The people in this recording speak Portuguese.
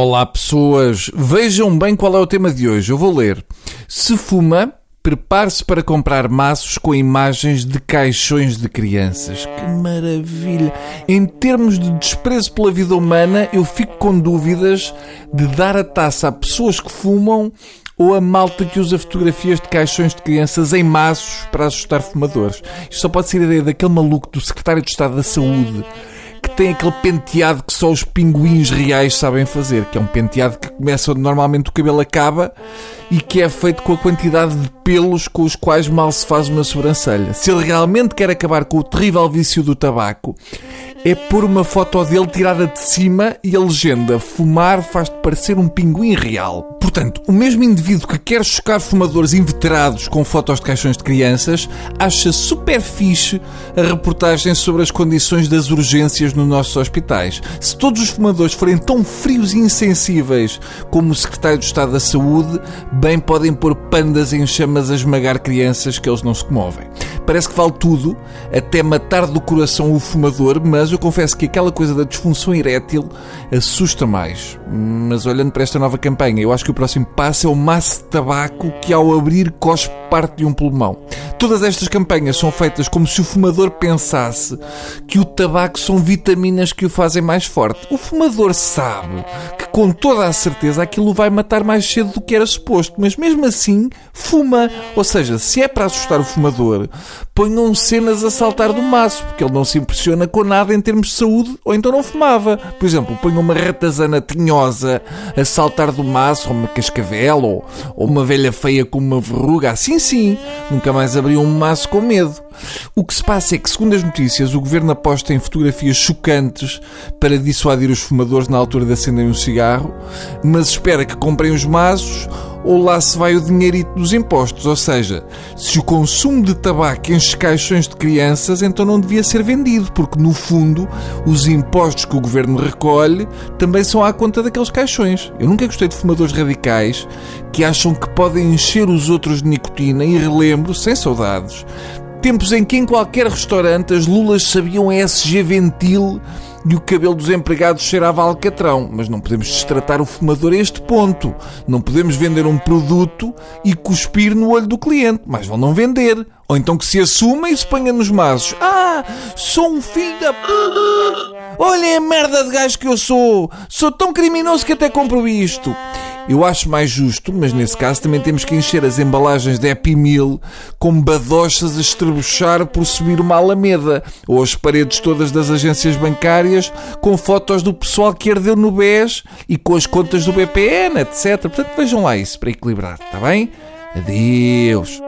Olá pessoas, vejam bem qual é o tema de hoje. Eu vou ler. Se fuma, prepare-se para comprar maços com imagens de caixões de crianças. Que maravilha! Em termos de desprezo pela vida humana, eu fico com dúvidas de dar a taça a pessoas que fumam ou a malta que usa fotografias de caixões de crianças em maços para assustar fumadores. Isto só pode ser a ideia daquele maluco do secretário de Estado da Saúde tem aquele penteado que só os pinguins reais sabem fazer, que é um penteado que começa onde normalmente o cabelo acaba e que é feito com a quantidade de pelos com os quais mal se faz uma sobrancelha. Se ele realmente quer acabar com o terrível vício do tabaco, é pôr uma foto dele tirada de cima e a legenda fumar faz-te parecer um pinguim real. Portanto, o mesmo indivíduo que quer chocar fumadores inveterados com fotos de caixões de crianças acha super fixe a reportagem sobre as condições das urgências nos nossos hospitais. Se todos os fumadores forem tão frios e insensíveis como o Secretário de Estado da Saúde, bem podem pôr pandas em chamas a esmagar crianças que eles não se comovem. Parece que vale tudo, até matar do coração o fumador, mas eu confesso que aquela coisa da disfunção erétil assusta mais. Mas olhando para esta nova campanha, eu acho que o próximo passo é o maço de tabaco que ao abrir cospe parte de um pulmão. Todas estas campanhas são feitas como se o fumador pensasse que o tabaco são vitaminas que o fazem mais forte. O fumador sabe que com toda a certeza aquilo vai matar mais cedo do que era suposto, mas mesmo assim fuma. Ou seja, se é para assustar o fumador, ponham cenas a saltar do maço, porque ele não se impressiona com nada em termos de saúde, ou então não fumava. Por exemplo, ponham uma ratazana tinhosa a saltar do maço, ou uma cascavel, ou, ou uma velha feia com uma verruga, assim sim, nunca mais abriu um maço com medo. O que se passa é que, segundo as notícias, o governo aposta em fotografias chocantes para dissuadir os fumadores na altura de acenderem um cigarro, mas espera que comprem os maços ou lá se vai o dinheirito dos impostos. Ou seja, se o consumo de tabaco enche caixões de crianças, então não devia ser vendido, porque no fundo os impostos que o governo recolhe também são à conta daqueles caixões. Eu nunca gostei de fumadores radicais que acham que podem encher os outros de nicotina e relembro, sem saudades, Tempos em que em qualquer restaurante as lulas sabiam SG Ventil e o cabelo dos empregados cheirava alcatrão. Mas não podemos destratar o fumador a este ponto. Não podemos vender um produto e cuspir no olho do cliente. Mas vão não vender. Ou então que se assuma e se ponha nos maços. Ah, sou um filho da... Olhem a merda de gajo que eu sou. Sou tão criminoso que até compro isto. Eu acho mais justo, mas nesse caso também temos que encher as embalagens de Happy Meal com badochas a estrebuchar por subir uma alameda, ou as paredes todas das agências bancárias com fotos do pessoal que herdeu no BES e com as contas do BPN, etc. Portanto, vejam lá isso para equilibrar, está bem? Adeus.